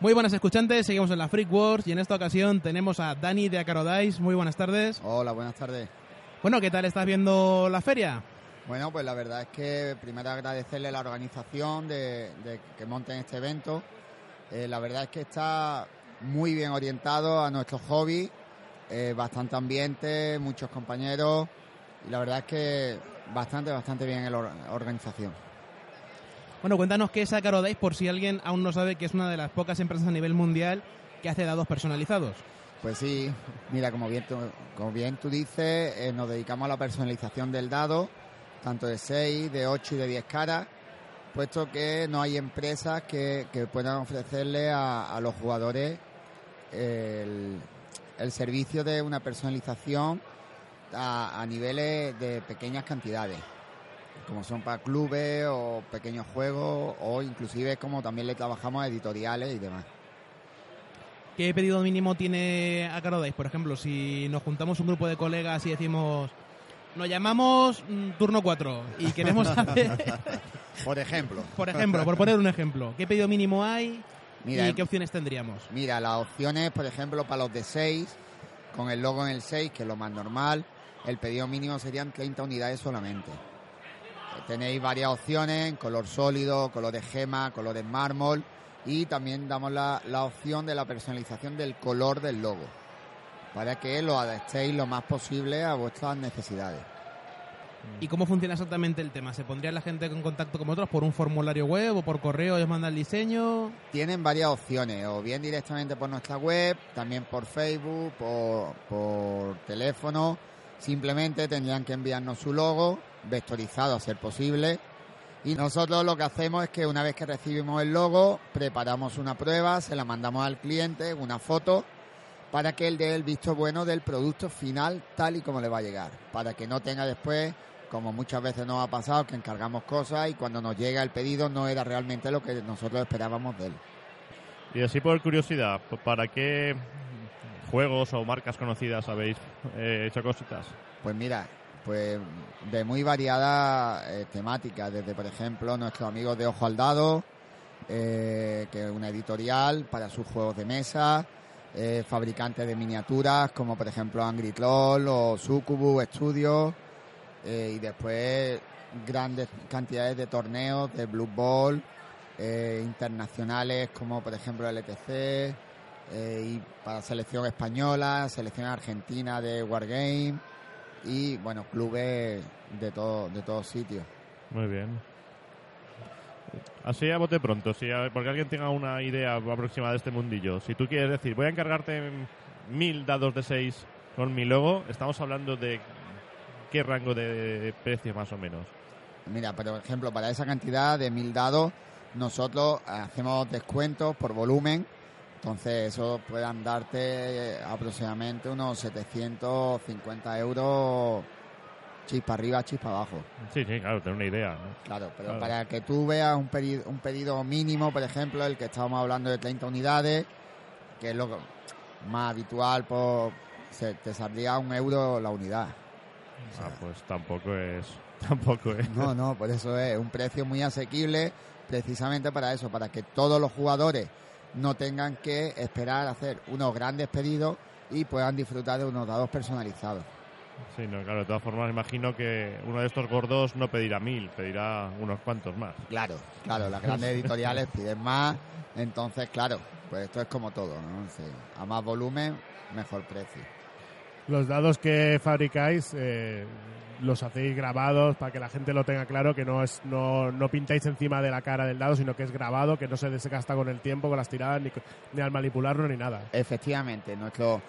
muy buenas escuchantes, seguimos en la Freak Wars y en esta ocasión tenemos a Dani de Acarodais. Muy buenas tardes. Hola, buenas tardes. Bueno, ¿qué tal estás viendo la feria? Bueno, pues la verdad es que primero agradecerle la organización de, que monten este evento. Eh, la verdad es que está muy bien orientado a nuestro hobby, eh, bastante ambiente, muchos compañeros y la verdad es que bastante, bastante bien la organización. Bueno, cuéntanos qué es Acarodais por si alguien aún no sabe que es una de las pocas empresas a nivel mundial que hace dados personalizados. Pues sí, mira, como bien tú, como bien tú dices, eh, nos dedicamos a la personalización del dado, tanto de 6, de 8 y de 10 caras, puesto que no hay empresas que, puedan ofrecerle a, los jugadores el, servicio de una personalización a niveles de pequeñas cantidades como son para clubes o pequeños juegos o inclusive como también le trabajamos a editoriales y demás. ¿Qué pedido mínimo tiene a? Por ejemplo, si nos juntamos un grupo de colegas y decimos, nos llamamos mm, turno 4 y queremos hacer... por ejemplo. Por ejemplo, por poner un ejemplo. ¿Qué pedido mínimo hay y qué opciones tendríamos? Mira, las opciones, por ejemplo, para los de 6, con el logo en el 6, que es lo más normal, el pedido mínimo serían 30 unidades solamente. Tenéis varias opciones en color sólido, color de gema, color en mármol y también damos la, opción de la personalización del color del logo para que lo adaptéis lo más posible a vuestras necesidades. ¿Y cómo funciona exactamente el tema? ¿Se pondría la gente en contacto con vosotros por un formulario web o por correo os manda el diseño? Tienen varias opciones, o bien directamente por nuestra web, también por Facebook, por, por teléfono. Simplemente tendrían que enviarnos su logo vectorizado a ser posible. Y nosotros lo que hacemos es que una vez que recibimos el logo, preparamos una prueba, se la mandamos al cliente, una foto, para que él dé el visto bueno del producto final tal y como le va a llegar. Para que no tenga después, como muchas veces nos ha pasado, que encargamos cosas y cuando nos llega el pedido no era realmente lo que nosotros esperábamos de él. Y así por curiosidad, ¿para qué juegos o marcas conocidas habéis eh, hecho cositas? Pues mira, pues de muy variada eh, temática, desde por ejemplo nuestros amigos de Ojo al Dado, eh, que es una editorial para sus juegos de mesa, fabricantes de miniaturas como por ejemplo Angry Troll o Sucubus Studios, y después grandes cantidades de torneos de Blue Ball, internacionales como por ejemplo el ETC, y para selección española, selección argentina de Wargame y bueno, clubes de todo, de todos sitios. Muy bien. Así a bote pronto, si porque alguien tenga una idea aproximada de este mundillo. Si tú quieres decir, voy a encargarte mil dados de seis con mi logo, estamos hablando de qué rango de precio más o menos. Mira, por ejemplo, para esa cantidad de mil dados, nosotros hacemos descuentos por volumen entonces eso puedan darte aproximadamente unos 750 euros chispa arriba, chispa abajo. Sí, sí, claro, tener una idea. Claro, pero para que tú veas un pedido, un pedido mínimo, por ejemplo, el que estábamos hablando de 30 unidades, que es lo más habitual, pues te saldría un euro la unidad. ah, pues tampoco es, tampoco es. No, no, por eso es un precio muy asequible, precisamente para eso, para que todos los jugadores no tengan que esperar a hacer unos grandes pedidos y puedan disfrutar de unos dados personalizados. Sí, no, claro, de todas formas imagino que uno de estos gordos no pedirá mil, pedirá unos cuantos más. Claro, claro, las grandes editoriales piden más, entonces claro, pues esto es como todo, ¿no? a más volumen, mejor precio. Los dados que fabricáis, eh, los hacéis grabados para que la gente lo tenga claro, que no es no, no pintáis encima de la cara del dado, sino que es grabado, que no se desgasta con el tiempo, con las tiradas, ni, ni al manipularlo, ni nada. Efectivamente, nuestro,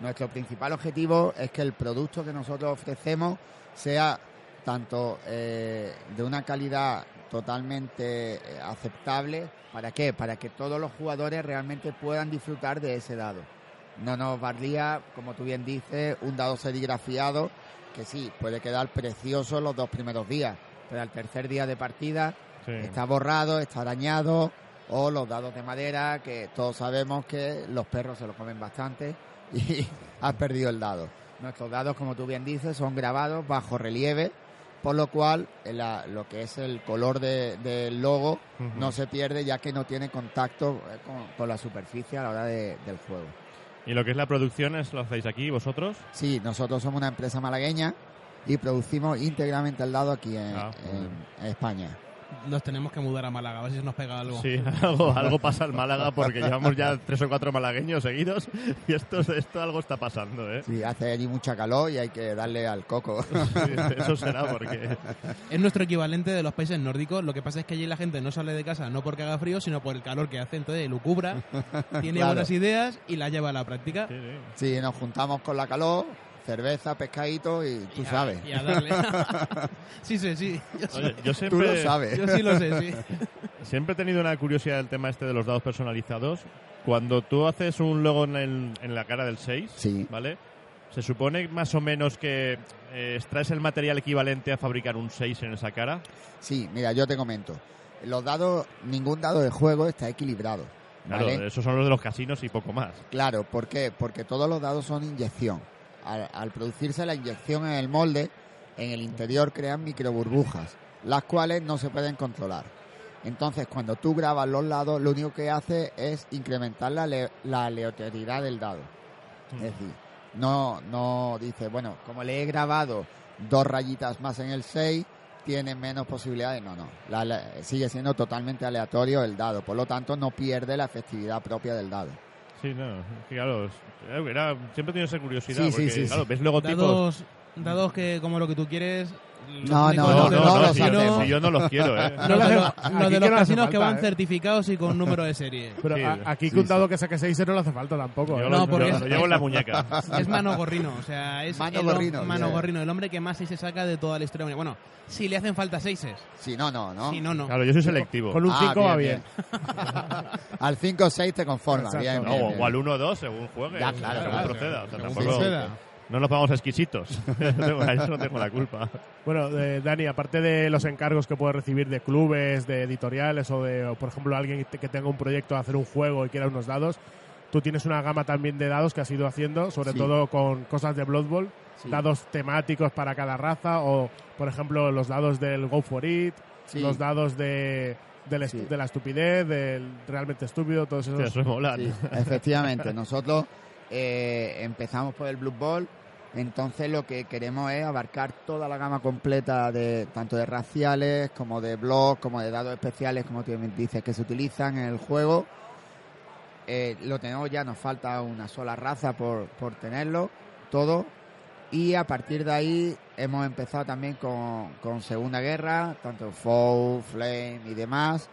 nuestro principal objetivo es que el producto que nosotros ofrecemos sea tanto eh, de una calidad totalmente eh, aceptable. ¿Para qué? Para que todos los jugadores realmente puedan disfrutar de ese dado. No nos valía, como tú bien dices, un dado serigrafiado que sí, puede quedar precioso los dos primeros días, pero al tercer día de partida Sí. está borrado, está arañado, o los dados de madera, que todos sabemos que los perros se los comen bastante y has perdido el dado. Nuestros dados, como tú bien dices, son grabados bajo relieve, por lo cual la- lo que es el color de- del logo no se pierde ya que no tiene contacto eh, con, con la superficie a la hora de- del juego. ¿Y lo que es la producción es lo hacéis aquí vosotros? Sí, nosotros somos una empresa malagueña y producimos íntegramente el dado aquí en, Ah, en España. Nos tenemos que mudar a Málaga, a ver si se nos pega algo. Sí, algo, algo pasa en Málaga porque llevamos ya tres o cuatro malagueños seguidos y esto, esto algo está pasando, ¿eh? Sí, hace allí mucha calor y hay que darle al coco. Sí, eso será porque... Es nuestro equivalente de los países nórdicos. Lo que pasa es que allí la gente no sale de casa no porque haga frío, sino por el calor que hace. Entonces, lucubra, tiene Claro. buenas ideas y las lleva a la práctica. Sí, sí. Sí, nos juntamos con la calor, cerveza, pescadito y tú Y a- sabes. Y a darle. sí, sí, sí. Yo, Oye, yo Tú siempre, lo sabes. yo sí lo sé, sí. siempre he tenido una curiosidad del tema este de los dados personalizados. Cuando tú haces un logo en, el- en la cara del 6, Sí. ¿vale? Se supone más o menos que eh, extraes el material equivalente a fabricar un 6 en esa cara. Sí, mira, yo te comento. Los dados, ningún dado de juego está equilibrado. Claro, ¿vale? esos son los de los casinos y poco más. Claro, ¿por qué? Porque todos los dados son inyección. Al, al producirse la inyección en el molde, en el interior crean microburbujas, las cuales no se pueden controlar. Entonces, cuando tú grabas los lados, lo único que hace es incrementar la, la aleatoriedad del dado. Es decir, no, no dice, bueno, como le he grabado dos rayitas más en el 6, tiene menos posibilidades. No, no. La- la- sigue siendo totalmente aleatorio el dado. Por lo tanto, no pierde la efectividad propia del dado. Sí, no, claro, era- siempre he tenido esa curiosidad. Sí, porque, sí, claro, sí. ves logotipos. Dados, dados que, como lo que tú quieres. No, no, No, no, los no, los si, yo, hacemos. si yo no los quiero, ¿eh? Los de los, casinos que van ¿eh? certificados y con número de serie. Pero Sí, a- aquí sí, que un sí. dado que saque 6 no le hace falta tampoco. Yo ¿eh? lo, No, porque lo llevo en la muñeca. Es mano gorrino, o sea, es Mano gorrino, mano yeah. gorrino, el hombre que más se saca de toda la historia. Bueno, si le hacen falta seises, Si no, no, ¿no? si no, no. Claro, yo soy selectivo. Con un Ah, 5 va bien. Al 5 o 6 te conformas. Bien, o al 1 o 2, según juegue, Ya, claro, según proceda. O sea, Según tampoco- proceda. No nos pagamos exquisitos. a eso no tengo la culpa. Bueno, eh, Dani, aparte de los encargos que puedes recibir de clubes, de editoriales o de, o, por ejemplo, alguien que tenga un proyecto de hacer un juego y quiera unos dados, tú tienes una gama también de dados que has ido haciendo, sobre Sí. todo con cosas de Blood Bowl, Sí. dados temáticos para cada raza o, por ejemplo, los dados del Go for It, Sí. los dados de, del de la estupidez, del realmente estúpido, todos esos. Eso es molar. Sí, efectivamente. Nosotros eh, empezamos por el Blue Ball, entonces lo que queremos es abarcar toda la gama completa de tanto de raciales como de blogs, como de dados especiales, como tú dices, que se utilizan en el juego. Eh, lo tenemos ya, nos falta una sola raza por, por tenerlo, todo. Y a partir de ahí hemos empezado también con, con Segunda Guerra, tanto Foe, Flame y demás.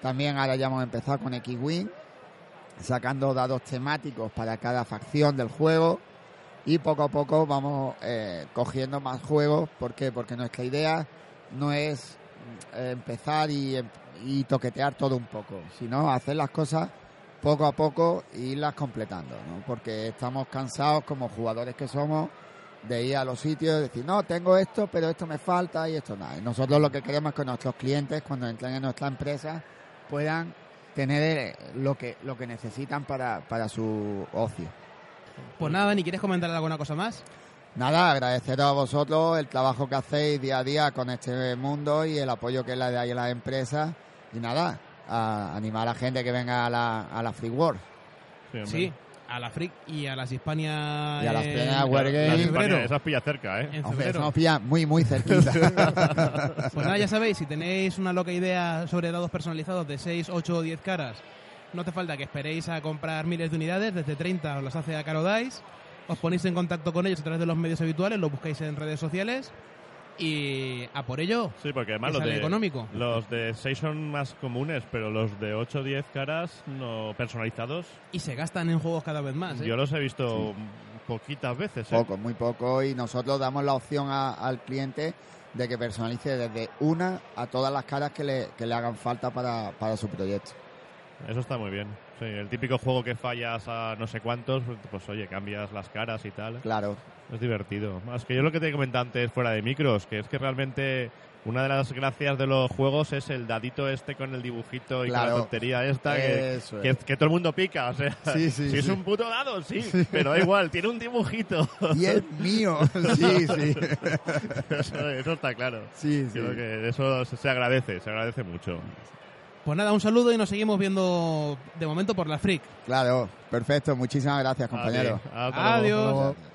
También ahora ya hemos empezado con X-Wing, sacando dados temáticos para cada facción del juego. Y poco a poco vamos eh, cogiendo más juegos. ¿Por qué? Porque nuestra idea no es eh, empezar y, em- y toquetear todo un poco, sino hacer las cosas poco a poco e irlas completando, ¿no? Porque estamos cansados como jugadores que somos de ir a los sitios y decir, no, tengo esto, pero esto me falta y esto nada. Y nosotros lo que queremos es que nuestros clientes, cuando entren en nuestra empresa, puedan tener eh, lo que, lo que necesitan para, para su ocio. Pues nada, Dani, ¿quieres comentar alguna cosa más? Nada, agradeceros a vosotros el trabajo que hacéis día a día con este mundo y el apoyo que le dais a las empresas. Y nada, a animar a la gente que venga a la, a la Free World. Sí, hombre. Sí, a la Frick y a las Hispania. Y a las Hispania Wargame. Esas pilla cerca, ¿eh? En Hombre, febrero. eso nos pilla muy, muy cerquita. Pues nada, ya sabéis, si tenéis una loca idea sobre dados personalizados de 6, 8 o 10 caras, no hace falta que esperéis a comprar miles de unidades, desde 30 os las hace a Caro Dice, os ponéis en contacto con ellos a través de los medios habituales, lo buscáis en redes sociales y a por ello. Sí, porque además los de, económico. los de 6 son más comunes, pero los de 8 o 10 caras no personalizados, Y se gastan en juegos cada vez más. ¿eh? yo los he visto poquitas veces. ¿eh? Poco, muy poco. Y nosotros damos la opción a- al cliente de que personalice desde una a todas las caras que le, que le hagan falta para, para su proyecto. Eso está muy bien. Sí, el típico juego que fallas a no sé cuántos, pues oye, cambias las caras y tal. Claro, Es divertido. Más que yo lo que te comenté antes fuera de micros, que es que realmente una de las gracias de los juegos es el dadito este con el dibujito y con la tontería esta que, es. que todo el mundo pica. O sea, Sí, sí, si es un puto dado, sí, pero da igual, tiene un dibujito. Y es mío. Sí, sí. eso, eso está claro. Sí, sí. Creo que eso se agradece, se agradece mucho. Pues nada, un saludo y nos seguimos viendo de momento por la Freak. Claro, perfecto. Muchísimas gracias, compañero. A ti. Hasta luego. Adiós. Hasta luego.